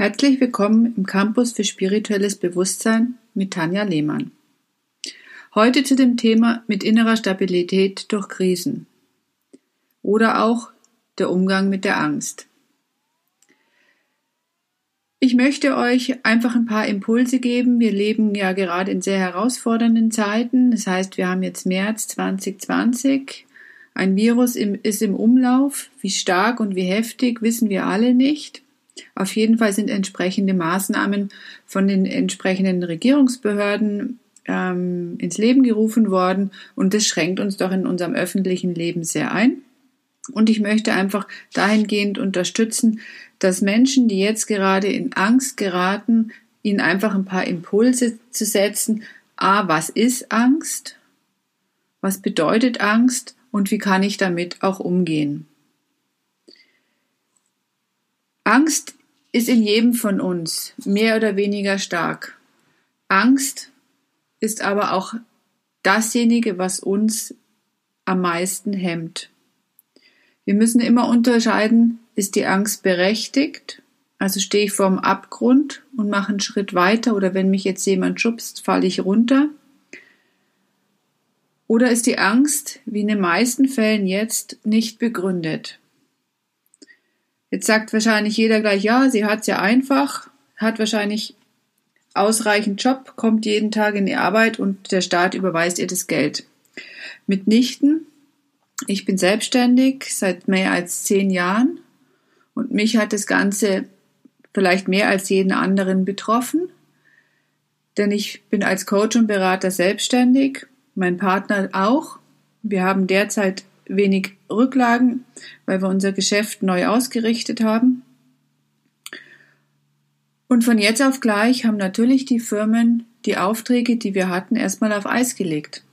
Herzlich willkommen im Campus für spirituelles Bewusstsein mit Tanja Lehmann. Heute zu dem Thema mit innerer Stabilität durch Krisen oder auch der Umgang mit der Angst. Ich möchte euch einfach ein paar Impulse geben. Wir leben ja gerade in sehr herausfordernden Zeiten. Das heißt, wir haben jetzt März 2020. Ein Virus ist im Umlauf. Wie stark und wie heftig wissen wir alle nicht. Auf jeden Fall sind entsprechende Maßnahmen von den entsprechenden Regierungsbehörden ähm, ins Leben gerufen worden und das schränkt uns doch in unserem öffentlichen Leben sehr ein. Und ich möchte einfach dahingehend unterstützen, dass Menschen, die jetzt gerade in Angst geraten, ihnen einfach ein paar Impulse zu setzen. A, was ist Angst? Was bedeutet Angst? Und wie kann ich damit auch umgehen? Angst ist in jedem von uns mehr oder weniger stark. Angst ist aber auch dasjenige, was uns am meisten hemmt. Wir müssen immer unterscheiden, ist die Angst berechtigt? Also stehe ich vorm Abgrund und mache einen Schritt weiter oder wenn mich jetzt jemand schubst, falle ich runter? Oder ist die Angst, wie in den meisten Fällen jetzt, nicht begründet? Jetzt sagt wahrscheinlich jeder gleich, ja, sie hat's ja einfach, hat wahrscheinlich ausreichend Job, kommt jeden Tag in die Arbeit und der Staat überweist ihr das Geld. Mitnichten. Ich bin selbstständig seit mehr als zehn Jahren und mich hat das Ganze vielleicht mehr als jeden anderen betroffen, denn ich bin als Coach und Berater selbstständig, mein Partner auch. Wir haben derzeit wenig Rücklagen, weil wir unser Geschäft neu ausgerichtet haben. Und von jetzt auf gleich haben natürlich die Firmen die Aufträge, die wir hatten, erstmal auf Eis gelegt.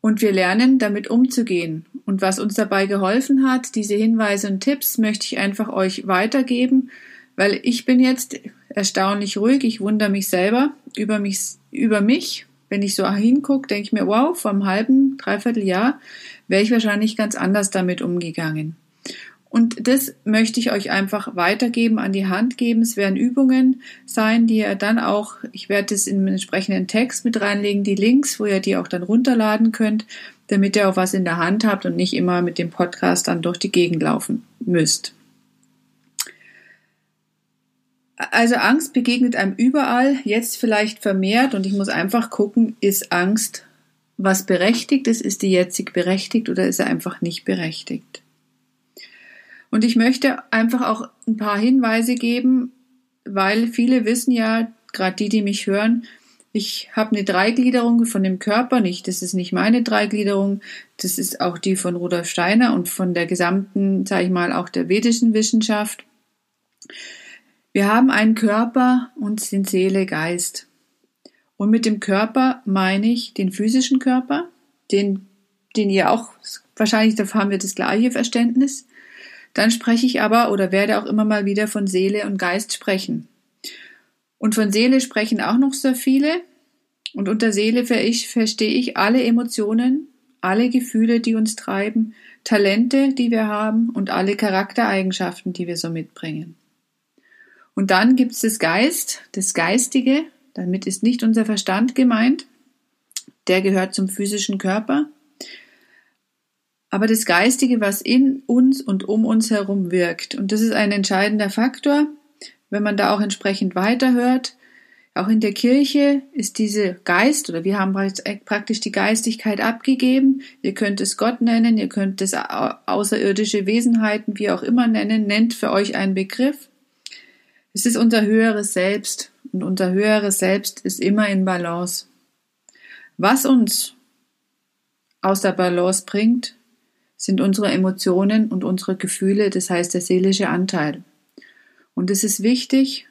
Und wir lernen, damit umzugehen. Und was uns dabei geholfen hat, diese Hinweise und Tipps möchte ich einfach euch weitergeben, weil ich bin jetzt erstaunlich ruhig. Ich wundere mich selber über mich, über mich wenn ich so hingucke, denke ich mir, wow, vor einem halben, dreiviertel Jahr wäre ich wahrscheinlich ganz anders damit umgegangen. Und das möchte ich euch einfach weitergeben, an die Hand geben. Es werden Übungen sein, die ihr dann auch, ich werde es in den entsprechenden Text mit reinlegen, die Links, wo ihr die auch dann runterladen könnt, damit ihr auch was in der Hand habt und nicht immer mit dem Podcast dann durch die Gegend laufen müsst. Also Angst begegnet einem überall, jetzt vielleicht vermehrt und ich muss einfach gucken, ist Angst was berechtigt ist, ist die jetzig berechtigt oder ist er einfach nicht berechtigt? Und ich möchte einfach auch ein paar Hinweise geben, weil viele wissen ja, gerade die, die mich hören, ich habe eine Dreigliederung von dem Körper nicht. Das ist nicht meine Dreigliederung. Das ist auch die von Rudolf Steiner und von der gesamten, sage ich mal, auch der vedischen Wissenschaft. Wir haben einen Körper und sind Seele, Geist. Und mit dem Körper meine ich den physischen Körper, den, den ihr auch, wahrscheinlich da haben wir das gleiche Verständnis. Dann spreche ich aber oder werde auch immer mal wieder von Seele und Geist sprechen. Und von Seele sprechen auch noch sehr viele. Und unter Seele verstehe ich alle Emotionen, alle Gefühle, die uns treiben, Talente, die wir haben und alle Charaktereigenschaften, die wir so mitbringen. Und dann gibt es das Geist, das Geistige, damit ist nicht unser Verstand gemeint, der gehört zum physischen Körper, aber das Geistige, was in uns und um uns herum wirkt. Und das ist ein entscheidender Faktor, wenn man da auch entsprechend weiterhört. Auch in der Kirche ist diese Geist oder wir haben praktisch die Geistigkeit abgegeben. Ihr könnt es Gott nennen, ihr könnt es außerirdische Wesenheiten, wie auch immer nennen, nennt für euch einen Begriff. Es ist unser höheres Selbst und unser höheres Selbst ist immer in Balance. Was uns aus der Balance bringt, sind unsere Emotionen und unsere Gefühle, das heißt der seelische Anteil. Und es ist wichtig,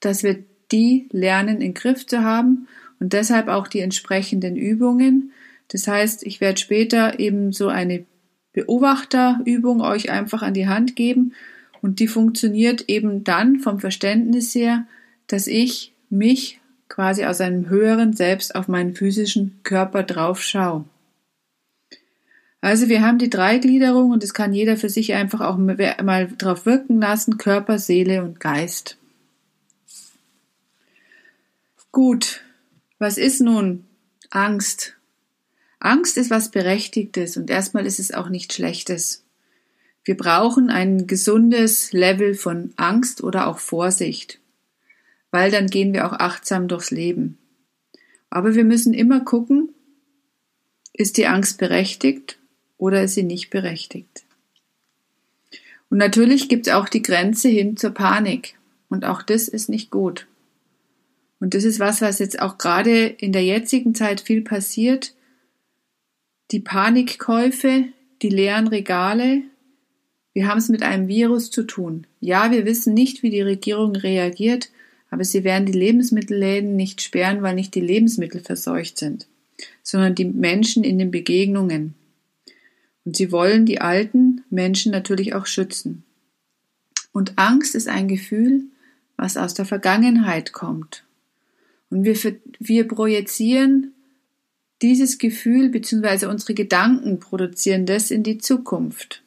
dass wir die lernen in Griff zu haben und deshalb auch die entsprechenden Übungen. Das heißt, ich werde später eben so eine Beobachterübung euch einfach an die Hand geben und die funktioniert eben dann vom Verständnis her, dass ich mich quasi aus einem höheren Selbst auf meinen physischen Körper drauf schaue. Also wir haben die Dreigliederung und das kann jeder für sich einfach auch mal drauf wirken lassen, Körper, Seele und Geist. Gut, was ist nun Angst? Angst ist was Berechtigtes und erstmal ist es auch nicht Schlechtes. Wir brauchen ein gesundes Level von Angst oder auch Vorsicht, weil dann gehen wir auch achtsam durchs Leben. Aber wir müssen immer gucken, ist die Angst berechtigt oder ist sie nicht berechtigt? Und natürlich gibt es auch die Grenze hin zur Panik. Und auch das ist nicht gut. Und das ist was, was jetzt auch gerade in der jetzigen Zeit viel passiert. Die Panikkäufe, die leeren Regale. Wir haben es mit einem Virus zu tun. Ja, wir wissen nicht, wie die Regierung reagiert, aber sie werden die Lebensmittelläden nicht sperren, weil nicht die Lebensmittel verseucht sind, sondern die Menschen in den Begegnungen. Und sie wollen die alten Menschen natürlich auch schützen. Und Angst ist ein Gefühl, was aus der Vergangenheit kommt. Und wir, wir projizieren dieses Gefühl bzw. unsere Gedanken produzieren das in die Zukunft.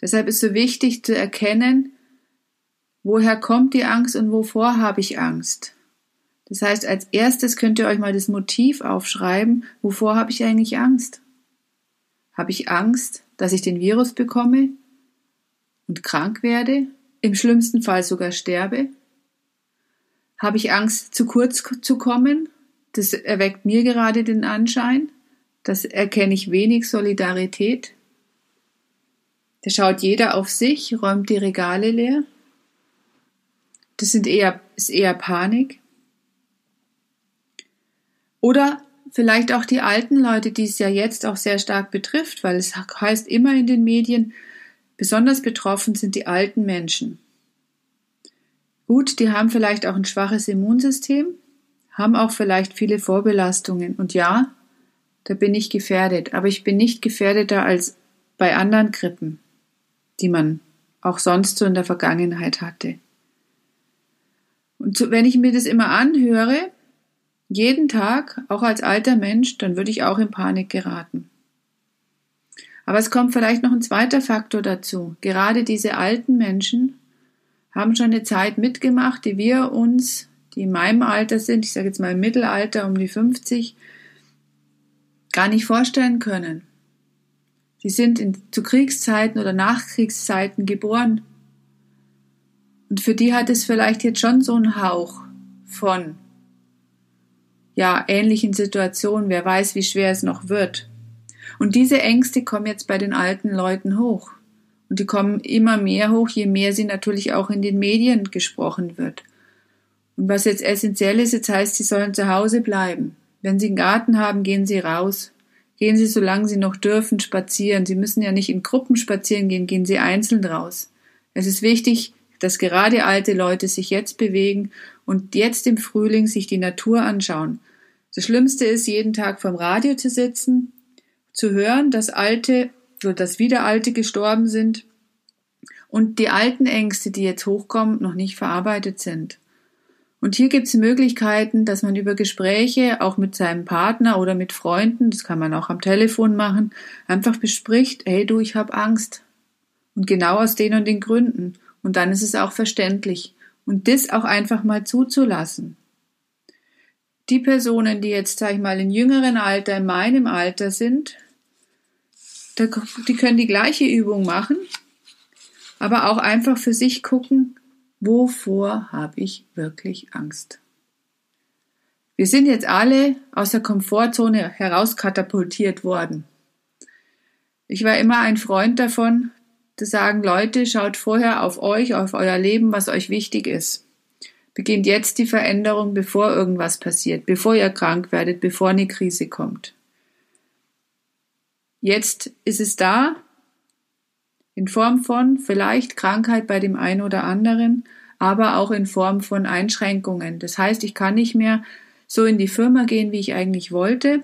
Deshalb ist so wichtig zu erkennen, woher kommt die Angst und wovor habe ich Angst. Das heißt, als erstes könnt ihr euch mal das Motiv aufschreiben, wovor habe ich eigentlich Angst? Habe ich Angst, dass ich den Virus bekomme und krank werde, im schlimmsten Fall sogar sterbe? Habe ich Angst, zu kurz zu kommen? Das erweckt mir gerade den Anschein. Das erkenne ich wenig Solidarität. Da schaut jeder auf sich, räumt die Regale leer. Das sind eher, ist eher Panik. Oder vielleicht auch die alten Leute, die es ja jetzt auch sehr stark betrifft, weil es heißt immer in den Medien, besonders betroffen sind die alten Menschen. Gut, die haben vielleicht auch ein schwaches Immunsystem, haben auch vielleicht viele Vorbelastungen. Und ja, da bin ich gefährdet. Aber ich bin nicht gefährdeter als bei anderen Grippen, die man auch sonst so in der Vergangenheit hatte. Und so, wenn ich mir das immer anhöre, jeden Tag, auch als alter Mensch, dann würde ich auch in Panik geraten. Aber es kommt vielleicht noch ein zweiter Faktor dazu. Gerade diese alten Menschen haben schon eine Zeit mitgemacht, die wir uns, die in meinem Alter sind, ich sage jetzt mal im Mittelalter um die 50, gar nicht vorstellen können. Sie sind in, zu Kriegszeiten oder Nachkriegszeiten geboren. Und für die hat es vielleicht jetzt schon so einen Hauch von, ja, ähnlichen Situationen. Wer weiß, wie schwer es noch wird. Und diese Ängste kommen jetzt bei den alten Leuten hoch. Und die kommen immer mehr hoch, je mehr sie natürlich auch in den Medien gesprochen wird. Und was jetzt essentiell ist, jetzt heißt, sie sollen zu Hause bleiben. Wenn sie einen Garten haben, gehen sie raus. Gehen sie, solange sie noch dürfen, spazieren. Sie müssen ja nicht in Gruppen spazieren gehen, gehen sie einzeln raus. Es ist wichtig, dass gerade alte Leute sich jetzt bewegen und jetzt im Frühling sich die Natur anschauen. Das Schlimmste ist, jeden Tag vom Radio zu sitzen, zu hören, dass alte so dass wieder Alte gestorben sind und die alten Ängste, die jetzt hochkommen, noch nicht verarbeitet sind. Und hier gibt es Möglichkeiten, dass man über Gespräche auch mit seinem Partner oder mit Freunden, das kann man auch am Telefon machen, einfach bespricht, hey du, ich habe Angst. Und genau aus den und den Gründen. Und dann ist es auch verständlich. Und das auch einfach mal zuzulassen. Die Personen, die jetzt, sag ich mal, in jüngeren Alter, in meinem Alter sind, die können die gleiche Übung machen, aber auch einfach für sich gucken, wovor habe ich wirklich Angst. Wir sind jetzt alle aus der Komfortzone herauskatapultiert worden. Ich war immer ein Freund davon, zu sagen, Leute, schaut vorher auf euch, auf euer Leben, was euch wichtig ist. Beginnt jetzt die Veränderung, bevor irgendwas passiert, bevor ihr krank werdet, bevor eine Krise kommt. Jetzt ist es da, in Form von vielleicht Krankheit bei dem einen oder anderen, aber auch in Form von Einschränkungen. Das heißt, ich kann nicht mehr so in die Firma gehen, wie ich eigentlich wollte.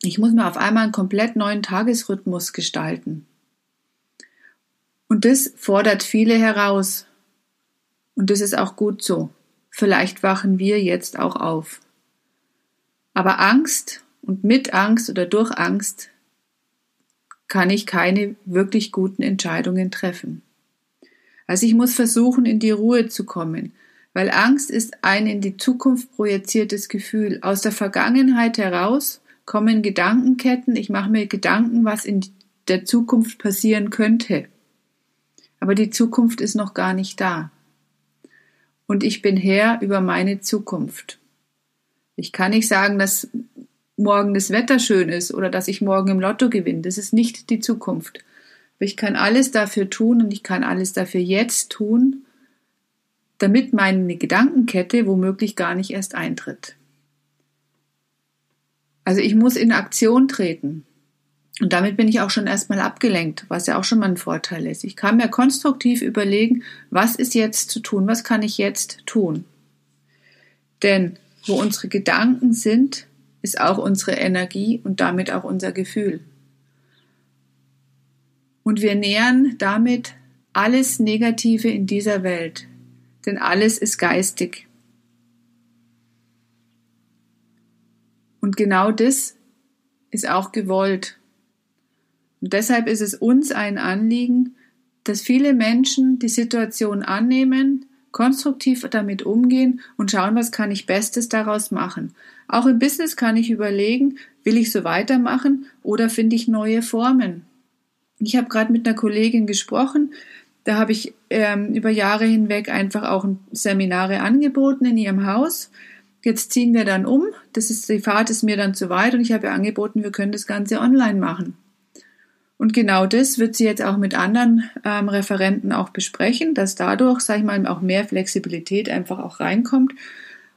Ich muss mir auf einmal einen komplett neuen Tagesrhythmus gestalten. Und das fordert viele heraus. Und das ist auch gut so. Vielleicht wachen wir jetzt auch auf. Aber Angst und mit Angst oder durch Angst kann ich keine wirklich guten Entscheidungen treffen. Also ich muss versuchen, in die Ruhe zu kommen, weil Angst ist ein in die Zukunft projiziertes Gefühl. Aus der Vergangenheit heraus kommen Gedankenketten, ich mache mir Gedanken, was in der Zukunft passieren könnte. Aber die Zukunft ist noch gar nicht da. Und ich bin Herr über meine Zukunft. Ich kann nicht sagen, dass morgen das Wetter schön ist oder dass ich morgen im Lotto gewinne. Das ist nicht die Zukunft. Aber ich kann alles dafür tun und ich kann alles dafür jetzt tun, damit meine Gedankenkette womöglich gar nicht erst eintritt. Also ich muss in Aktion treten. Und damit bin ich auch schon erstmal abgelenkt, was ja auch schon mal ein Vorteil ist. Ich kann mir konstruktiv überlegen, was ist jetzt zu tun, was kann ich jetzt tun. Denn wo unsere Gedanken sind, ist auch unsere Energie und damit auch unser Gefühl. Und wir nähern damit alles Negative in dieser Welt, denn alles ist geistig. Und genau das ist auch gewollt. Und deshalb ist es uns ein Anliegen, dass viele Menschen die Situation annehmen, konstruktiv damit umgehen und schauen, was kann ich Bestes daraus machen. Auch im Business kann ich überlegen, will ich so weitermachen oder finde ich neue Formen. Ich habe gerade mit einer Kollegin gesprochen, da habe ich ähm, über Jahre hinweg einfach auch Seminare angeboten in ihrem Haus. Jetzt ziehen wir dann um. Das ist, die Fahrt ist mir dann zu weit und ich habe ihr angeboten, wir können das Ganze online machen. Und genau das wird sie jetzt auch mit anderen ähm, Referenten auch besprechen, dass dadurch, sage ich mal, auch mehr Flexibilität einfach auch reinkommt.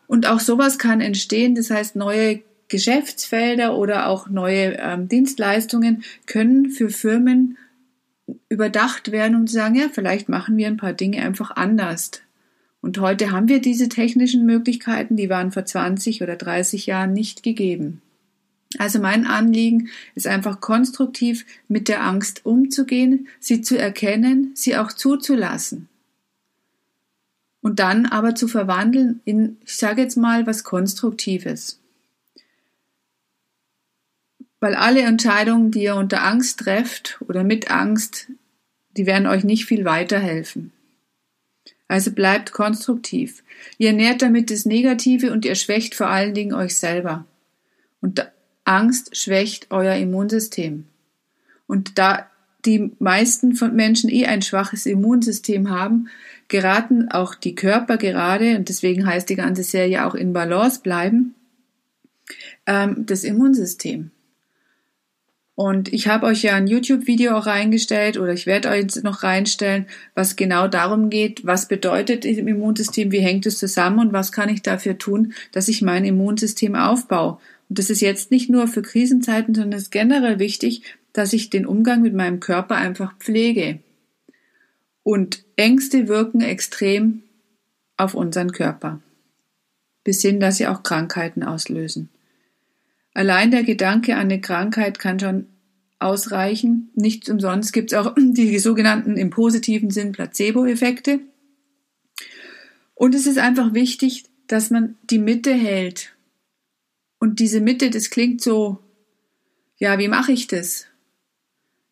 Und auch sowas kann entstehen, das heißt, neue Geschäftsfelder oder auch neue ähm, Dienstleistungen können für Firmen überdacht werden und sagen, ja, vielleicht machen wir ein paar Dinge einfach anders. Und heute haben wir diese technischen Möglichkeiten, die waren vor 20 oder 30 Jahren nicht gegeben. Also mein Anliegen ist einfach konstruktiv mit der Angst umzugehen, sie zu erkennen, sie auch zuzulassen. Und dann aber zu verwandeln in, ich sage jetzt mal, was Konstruktives. Weil alle Entscheidungen, die ihr unter Angst trefft oder mit Angst, die werden euch nicht viel weiterhelfen. Also bleibt konstruktiv. Ihr nährt damit das Negative und ihr schwächt vor allen Dingen euch selber. Und Angst schwächt euer Immunsystem. Und da die meisten von Menschen eh ein schwaches Immunsystem haben, geraten auch die Körper gerade, und deswegen heißt die ganze Serie auch in Balance bleiben, ähm, das Immunsystem. Und ich habe euch ja ein YouTube-Video auch reingestellt oder ich werde euch noch reinstellen, was genau darum geht, was bedeutet im Immunsystem, wie hängt es zusammen und was kann ich dafür tun, dass ich mein Immunsystem aufbaue. Und das ist jetzt nicht nur für Krisenzeiten, sondern es ist generell wichtig, dass ich den Umgang mit meinem Körper einfach pflege. Und Ängste wirken extrem auf unseren Körper. Bis hin, dass sie auch Krankheiten auslösen. Allein der Gedanke an eine Krankheit kann schon ausreichen. Nicht umsonst gibt es auch die sogenannten im positiven Sinn Placebo-Effekte. Und es ist einfach wichtig, dass man die Mitte hält und diese Mitte, das klingt so, ja, wie mache ich das?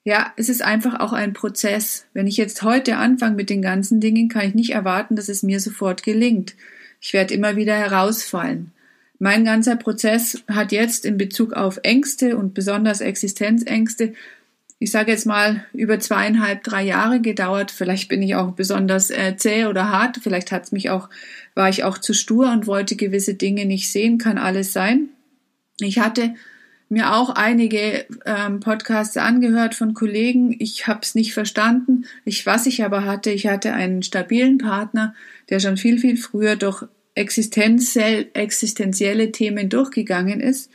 Ja, es ist einfach auch ein Prozess. Wenn ich jetzt heute anfange mit den ganzen Dingen, kann ich nicht erwarten, dass es mir sofort gelingt. Ich werde immer wieder herausfallen. Mein ganzer Prozess hat jetzt in Bezug auf Ängste und besonders Existenzängste, ich sage jetzt mal, über zweieinhalb, drei Jahre gedauert. Vielleicht bin ich auch besonders äh, zäh oder hart. Vielleicht hat's mich auch, war ich auch zu stur und wollte gewisse Dinge nicht sehen. Kann alles sein. Ich hatte mir auch einige ähm, Podcasts angehört von Kollegen. Ich habe es nicht verstanden. Ich, was ich aber hatte, ich hatte einen stabilen Partner, der schon viel, viel früher durch existenziell, existenzielle Themen durchgegangen ist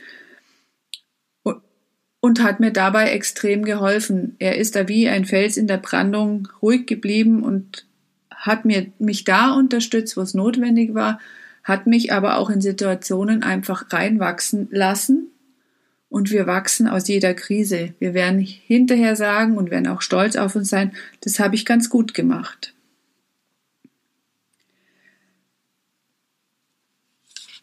und, hat mir dabei extrem geholfen. Er ist da wie ein Fels in der Brandung ruhig geblieben und hat mir mich da unterstützt, wo es notwendig war hat mich aber auch in Situationen einfach reinwachsen lassen. Und wir wachsen aus jeder Krise. Wir werden hinterher sagen und werden auch stolz auf uns sein, das habe ich ganz gut gemacht.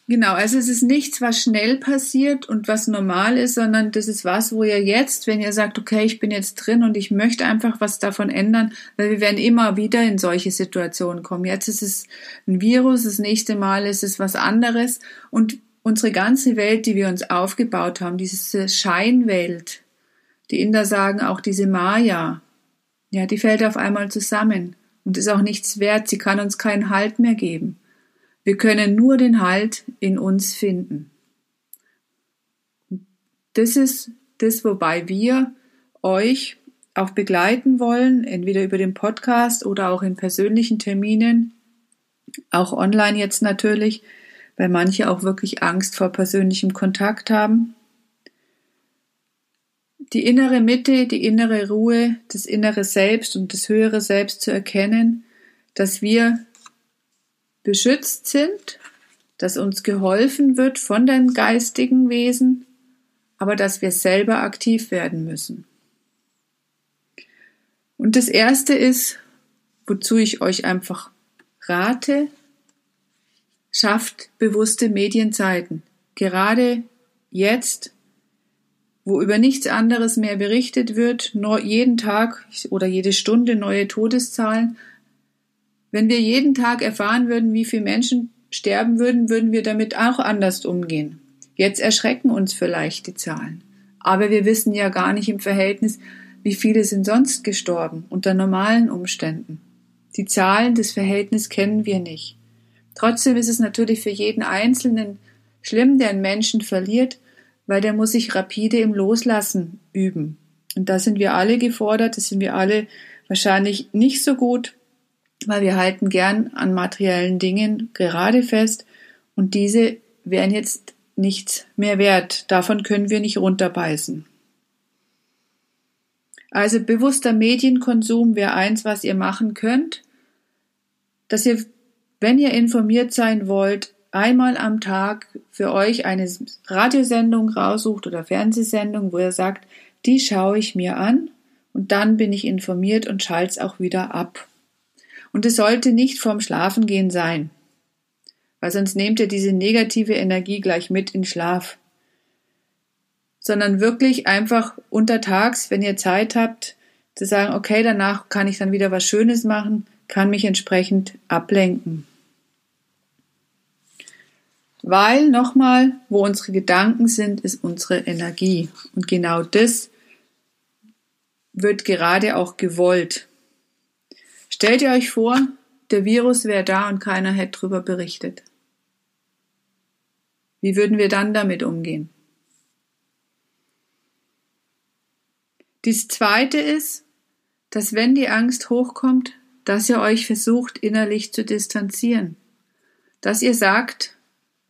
Genau, also es ist nichts, was schnell passiert und was normal ist, sondern das ist was, wo ihr jetzt, wenn ihr sagt, okay, ich bin jetzt drin und ich möchte einfach was davon ändern, weil wir werden immer wieder in solche Situationen kommen. Jetzt ist es ein Virus, das nächste Mal ist es was anderes und unsere ganze Welt, die wir uns aufgebaut haben, diese Scheinwelt, die Inder sagen auch diese Maya, ja, die fällt auf einmal zusammen und ist auch nichts wert, sie kann uns keinen Halt mehr geben. Wir können nur den Halt in uns finden. Das ist das, wobei wir euch auch begleiten wollen, entweder über den Podcast oder auch in persönlichen Terminen, auch online jetzt natürlich, weil manche auch wirklich Angst vor persönlichem Kontakt haben. Die innere Mitte, die innere Ruhe, das innere Selbst und das höhere Selbst zu erkennen, dass wir beschützt sind, dass uns geholfen wird von den geistigen Wesen, aber dass wir selber aktiv werden müssen. Und das Erste ist, wozu ich euch einfach rate, schafft bewusste Medienzeiten. Gerade jetzt, wo über nichts anderes mehr berichtet wird, jeden Tag oder jede Stunde neue Todeszahlen, wenn wir jeden Tag erfahren würden, wie viele Menschen sterben würden, würden wir damit auch anders umgehen. Jetzt erschrecken uns vielleicht die Zahlen. Aber wir wissen ja gar nicht im Verhältnis, wie viele sind sonst gestorben unter normalen Umständen. Die Zahlen, das Verhältnis kennen wir nicht. Trotzdem ist es natürlich für jeden Einzelnen schlimm, der einen Menschen verliert, weil der muss sich rapide im Loslassen üben. Und da sind wir alle gefordert, das sind wir alle wahrscheinlich nicht so gut, weil wir halten gern an materiellen Dingen gerade fest und diese wären jetzt nichts mehr wert. Davon können wir nicht runterbeißen. Also bewusster Medienkonsum wäre eins, was ihr machen könnt, dass ihr, wenn ihr informiert sein wollt, einmal am Tag für euch eine Radiosendung raussucht oder Fernsehsendung, wo ihr sagt, die schaue ich mir an und dann bin ich informiert und schalte es auch wieder ab. Und es sollte nicht vorm Schlafengehen sein, weil sonst nehmt ihr diese negative Energie gleich mit in Schlaf. Sondern wirklich einfach untertags, wenn ihr Zeit habt, zu sagen, okay, danach kann ich dann wieder was Schönes machen, kann mich entsprechend ablenken. Weil nochmal, wo unsere Gedanken sind, ist unsere Energie. Und genau das wird gerade auch gewollt. Stellt ihr euch vor, der Virus wäre da und keiner hätte darüber berichtet. Wie würden wir dann damit umgehen? Dies zweite ist, dass wenn die Angst hochkommt, dass ihr euch versucht innerlich zu distanzieren. Dass ihr sagt,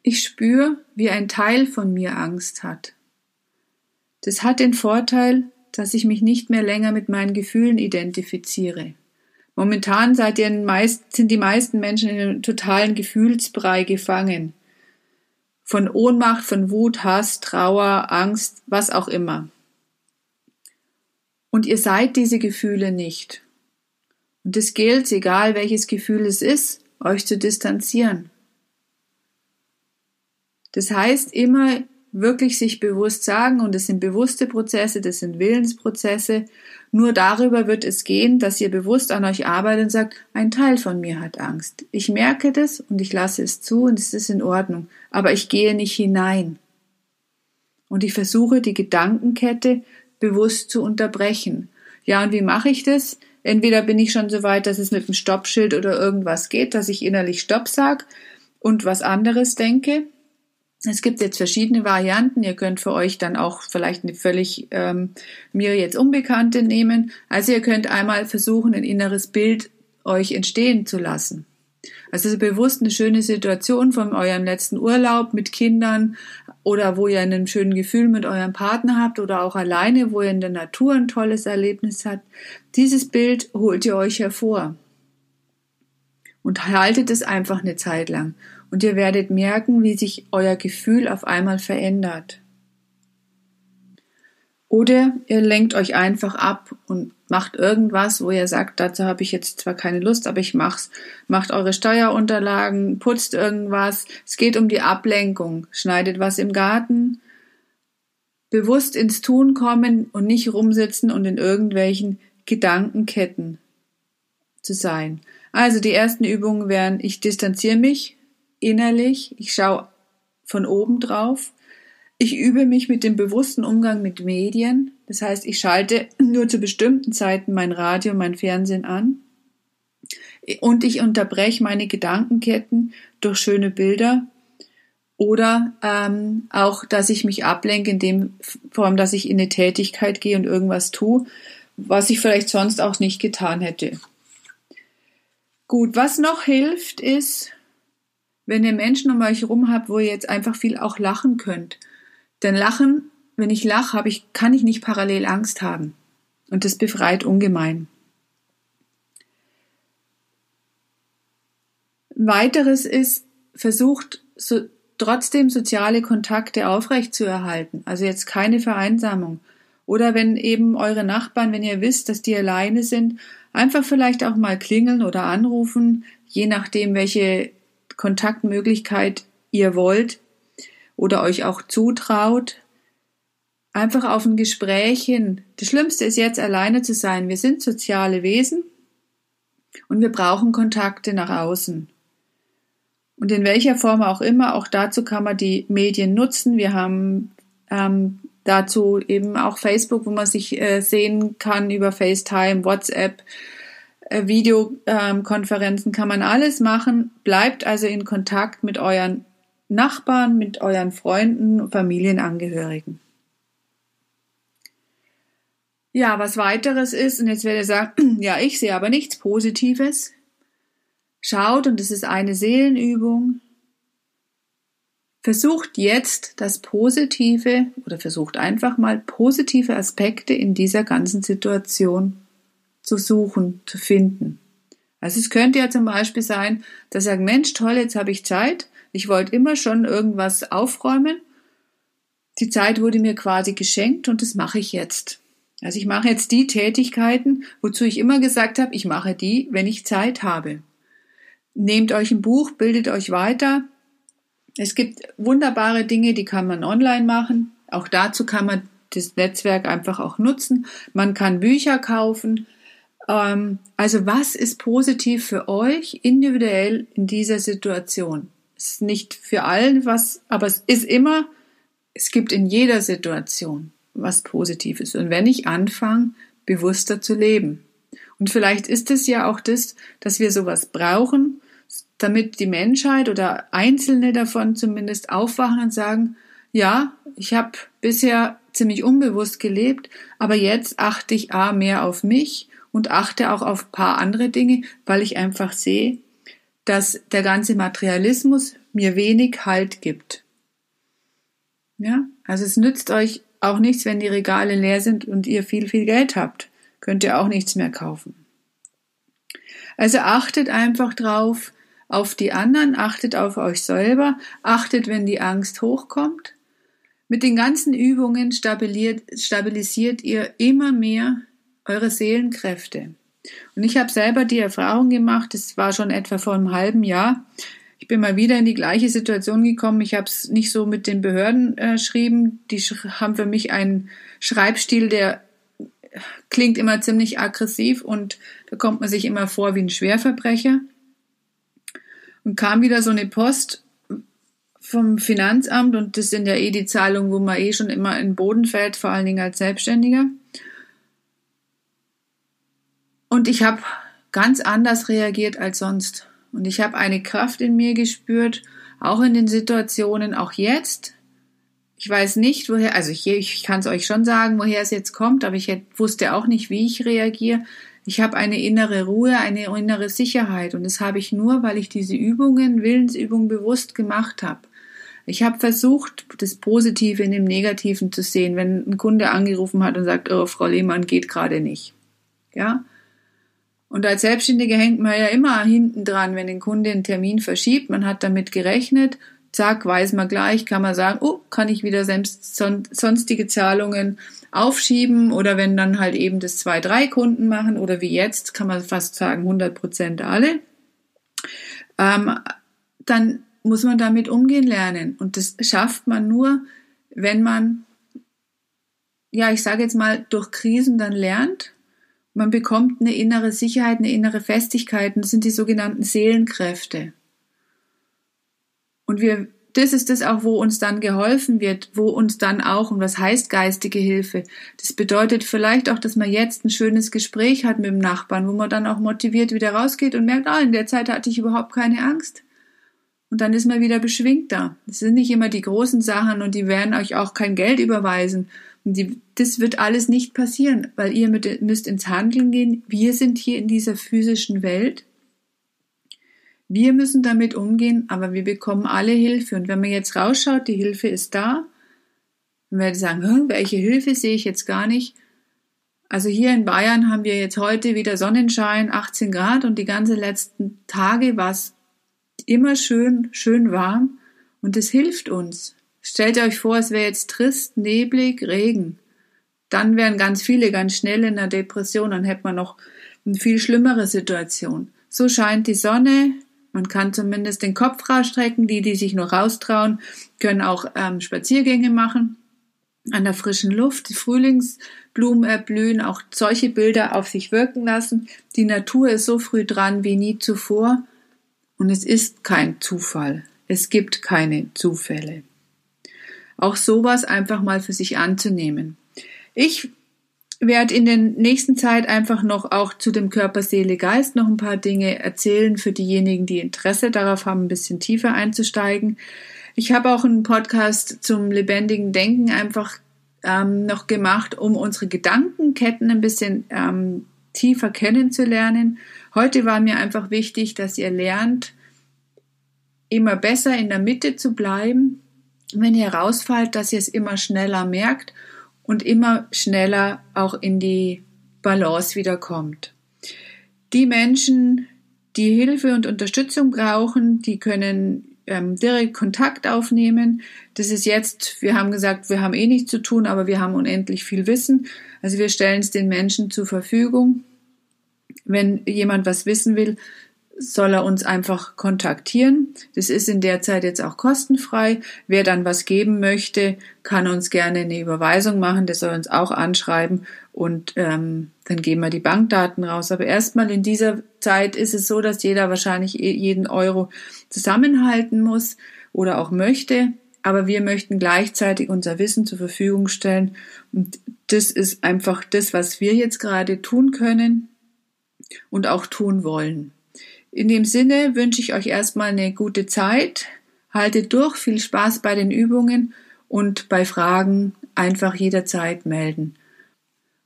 ich spüre, wie ein Teil von mir Angst hat. Das hat den Vorteil, dass ich mich nicht mehr länger mit meinen Gefühlen identifiziere. Momentan seid ihr meist, sind die meisten Menschen in einem totalen Gefühlsbrei gefangen. Von Ohnmacht, von Wut, Hass, Trauer, Angst, was auch immer. Und ihr seid diese Gefühle nicht. Und es gilt, egal welches Gefühl es ist, euch zu distanzieren. Das heißt immer wirklich sich bewusst sagen, und das sind bewusste Prozesse, das sind Willensprozesse, nur darüber wird es gehen, dass ihr bewusst an euch arbeitet und sagt, ein Teil von mir hat Angst. Ich merke das und ich lasse es zu und es ist in Ordnung, aber ich gehe nicht hinein. Und ich versuche die Gedankenkette bewusst zu unterbrechen. Ja, und wie mache ich das? Entweder bin ich schon so weit, dass es mit dem Stoppschild oder irgendwas geht, dass ich innerlich Stopp sag und was anderes denke, es gibt jetzt verschiedene Varianten. Ihr könnt für euch dann auch vielleicht eine völlig ähm, mir jetzt unbekannte nehmen. Also ihr könnt einmal versuchen, ein inneres Bild euch entstehen zu lassen. Also bewusst eine schöne Situation von eurem letzten Urlaub mit Kindern oder wo ihr ein schönes Gefühl mit eurem Partner habt oder auch alleine, wo ihr in der Natur ein tolles Erlebnis habt. Dieses Bild holt ihr euch hervor und haltet es einfach eine Zeit lang und ihr werdet merken, wie sich euer Gefühl auf einmal verändert. Oder ihr lenkt euch einfach ab und macht irgendwas, wo ihr sagt, dazu habe ich jetzt zwar keine Lust, aber ich mach's. Macht eure Steuerunterlagen, putzt irgendwas. Es geht um die Ablenkung. Schneidet was im Garten. Bewusst ins Tun kommen und nicht rumsitzen und in irgendwelchen Gedankenketten zu sein. Also die ersten Übungen wären, ich distanziere mich innerlich, ich schaue von oben drauf, ich übe mich mit dem bewussten Umgang mit Medien. Das heißt, ich schalte nur zu bestimmten Zeiten mein Radio, mein Fernsehen an. Und ich unterbreche meine Gedankenketten durch schöne Bilder oder ähm, auch, dass ich mich ablenke in dem Form, dass ich in eine Tätigkeit gehe und irgendwas tue, was ich vielleicht sonst auch nicht getan hätte. Gut, was noch hilft, ist, wenn ihr Menschen um euch herum habt, wo ihr jetzt einfach viel auch lachen könnt. Denn Lachen, wenn ich lache, habe ich, kann ich nicht parallel Angst haben. Und das befreit ungemein. Ein weiteres ist, versucht so, trotzdem soziale Kontakte aufrechtzuerhalten. Also jetzt keine Vereinsamung. Oder wenn eben eure Nachbarn, wenn ihr wisst, dass die alleine sind, einfach vielleicht auch mal klingeln oder anrufen, je nachdem, welche Kontaktmöglichkeit ihr wollt oder euch auch zutraut, einfach auf ein Gespräch hin. Das Schlimmste ist jetzt alleine zu sein. Wir sind soziale Wesen und wir brauchen Kontakte nach außen. Und in welcher Form auch immer, auch dazu kann man die Medien nutzen. Wir haben ähm, dazu eben auch Facebook, wo man sich äh, sehen kann über FaceTime, WhatsApp, Videokonferenzen, ähm, kann man alles machen. Bleibt also in Kontakt mit euren Nachbarn, mit euren Freunden, Familienangehörigen. Ja, was weiteres ist, und jetzt werdet ihr sagen, ja, ich sehe aber nichts Positives. Schaut, und das ist eine Seelenübung, versucht jetzt das Positive oder versucht einfach mal positive Aspekte in dieser ganzen Situation zu suchen, zu finden. Also es könnte ja zum Beispiel sein, dass ihr sagt, Mensch, toll, jetzt habe ich Zeit, ich wollte immer schon irgendwas aufräumen. Die Zeit wurde mir quasi geschenkt und das mache ich jetzt. Also ich mache jetzt die Tätigkeiten, wozu ich immer gesagt habe, ich mache die, wenn ich Zeit habe. Nehmt euch ein Buch, bildet euch weiter. Es gibt wunderbare Dinge, die kann man online machen. Auch dazu kann man das Netzwerk einfach auch nutzen. Man kann Bücher kaufen. Ähm, also was ist positiv für euch individuell in dieser Situation? ist nicht für allen was, aber es ist immer, es gibt in jeder Situation was Positives. Und wenn ich anfange, bewusster zu leben. Und vielleicht ist es ja auch das, dass wir sowas brauchen, damit die Menschheit oder Einzelne davon zumindest aufwachen und sagen, ja, ich habe bisher ziemlich unbewusst gelebt, aber jetzt achte ich A mehr auf mich und achte auch auf paar andere Dinge, weil ich einfach sehe, dass der ganze Materialismus mir wenig Halt gibt. Ja, also es nützt euch auch nichts, wenn die Regale leer sind und ihr viel, viel Geld habt. Könnt ihr auch nichts mehr kaufen. Also achtet einfach drauf, auf die anderen, achtet auf euch selber, achtet, wenn die Angst hochkommt. Mit den ganzen Übungen stabilisiert, stabilisiert ihr immer mehr eure Seelenkräfte. Und ich habe selber die Erfahrung gemacht, das war schon etwa vor einem halben Jahr. Ich bin mal wieder in die gleiche Situation gekommen. Ich habe es nicht so mit den Behörden äh, schrieben. Die sch haben für mich einen Schreibstil, der klingt immer ziemlich aggressiv und da kommt man sich immer vor wie ein Schwerverbrecher. Und kam wieder so eine Post vom Finanzamt und das sind ja eh die Zahlungen, wo man eh schon immer in den Boden fällt, vor allen Dingen als Selbstständiger. Und ich habe ganz anders reagiert als sonst. Und ich habe eine Kraft in mir gespürt, auch in den Situationen, auch jetzt. Ich weiß nicht, woher, also ich, ich kann es euch schon sagen, woher es jetzt kommt, aber ich wusste auch nicht, wie ich reagiere. Ich habe eine innere Ruhe, eine innere Sicherheit und das habe ich nur, weil ich diese Übungen, Willensübungen bewusst gemacht habe. Ich habe versucht, das Positive in dem Negativen zu sehen, wenn ein Kunde angerufen hat und sagt, oh, Frau Lehmann geht gerade nicht. Ja, und als Selbstständige hängt man ja immer hinten dran, wenn ein Kunde einen Termin verschiebt. Man hat damit gerechnet, zack, weiß man gleich, kann man sagen, oh, kann ich wieder sonstige Zahlungen aufschieben oder wenn dann halt eben das zwei, drei Kunden machen oder wie jetzt, kann man fast sagen 100 Prozent alle, ähm, dann muss man damit umgehen lernen und das schafft man nur, wenn man, ja, ich sage jetzt mal, durch Krisen dann lernt. Man bekommt eine innere Sicherheit, eine innere Festigkeit und das sind die sogenannten Seelenkräfte. Und wir, das ist das auch, wo uns dann geholfen wird, wo uns dann auch, und was heißt geistige Hilfe? Das bedeutet vielleicht auch, dass man jetzt ein schönes Gespräch hat mit dem Nachbarn, wo man dann auch motiviert wieder rausgeht und merkt, ah, in der Zeit hatte ich überhaupt keine Angst. Und dann ist man wieder beschwingter. Das sind nicht immer die großen Sachen und die werden euch auch kein Geld überweisen. Die, das wird alles nicht passieren, weil ihr mit, müsst ins Handeln gehen. Wir sind hier in dieser physischen Welt wir müssen damit umgehen, aber wir bekommen alle Hilfe. Und wenn man jetzt rausschaut, die Hilfe ist da, werde ich sagen, welche Hilfe sehe ich jetzt gar nicht. Also hier in Bayern haben wir jetzt heute wieder Sonnenschein, 18 Grad und die ganzen letzten Tage war es immer schön, schön warm und es hilft uns. Stellt euch vor, es wäre jetzt trist, neblig, Regen. Dann wären ganz viele ganz schnell in der Depression, dann hätte man noch eine viel schlimmere Situation. So scheint die Sonne, man kann zumindest den Kopf rausstrecken. Die, die sich nur raustrauen, können auch ähm, Spaziergänge machen an der frischen Luft, die Frühlingsblumen erblühen, auch solche Bilder auf sich wirken lassen. Die Natur ist so früh dran wie nie zuvor und es ist kein Zufall. Es gibt keine Zufälle. Auch sowas einfach mal für sich anzunehmen. Ich werde in der nächsten Zeit einfach noch auch zu dem Körper, Seele, Geist noch ein paar Dinge erzählen für diejenigen, die Interesse darauf haben, ein bisschen tiefer einzusteigen. Ich habe auch einen Podcast zum lebendigen Denken einfach ähm, noch gemacht, um unsere Gedankenketten ein bisschen ähm, tiefer kennenzulernen. Heute war mir einfach wichtig, dass ihr lernt, immer besser in der Mitte zu bleiben. Wenn ihr rausfallt, dass ihr es immer schneller merkt und immer schneller auch in die Balance wiederkommt. Die Menschen, die Hilfe und Unterstützung brauchen, die können ähm, direkt Kontakt aufnehmen. Das ist jetzt, wir haben gesagt, wir haben eh nichts zu tun, aber wir haben unendlich viel Wissen. Also wir stellen es den Menschen zur Verfügung. Wenn jemand was wissen will, soll er uns einfach kontaktieren. Das ist in der Zeit jetzt auch kostenfrei. Wer dann was geben möchte, kann uns gerne eine Überweisung machen. Der soll uns auch anschreiben und ähm, dann geben wir die Bankdaten raus. Aber erstmal in dieser Zeit ist es so, dass jeder wahrscheinlich jeden Euro zusammenhalten muss oder auch möchte. Aber wir möchten gleichzeitig unser Wissen zur Verfügung stellen. Und das ist einfach das, was wir jetzt gerade tun können und auch tun wollen. In dem Sinne wünsche ich euch erstmal eine gute Zeit. Haltet durch, viel Spaß bei den Übungen und bei Fragen einfach jederzeit melden.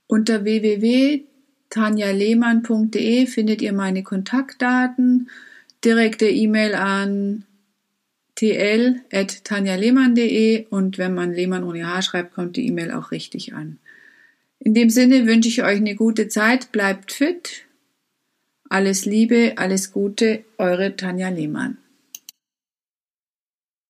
Unter www.tanjalehmann.de findet ihr meine Kontaktdaten, direkte E-Mail an tl.tanjalehmann.de und wenn man Lehmann ohne H schreibt, kommt die E-Mail auch richtig an. In dem Sinne wünsche ich euch eine gute Zeit, bleibt fit alles Liebe, alles Gute, eure Tanja Lehmann.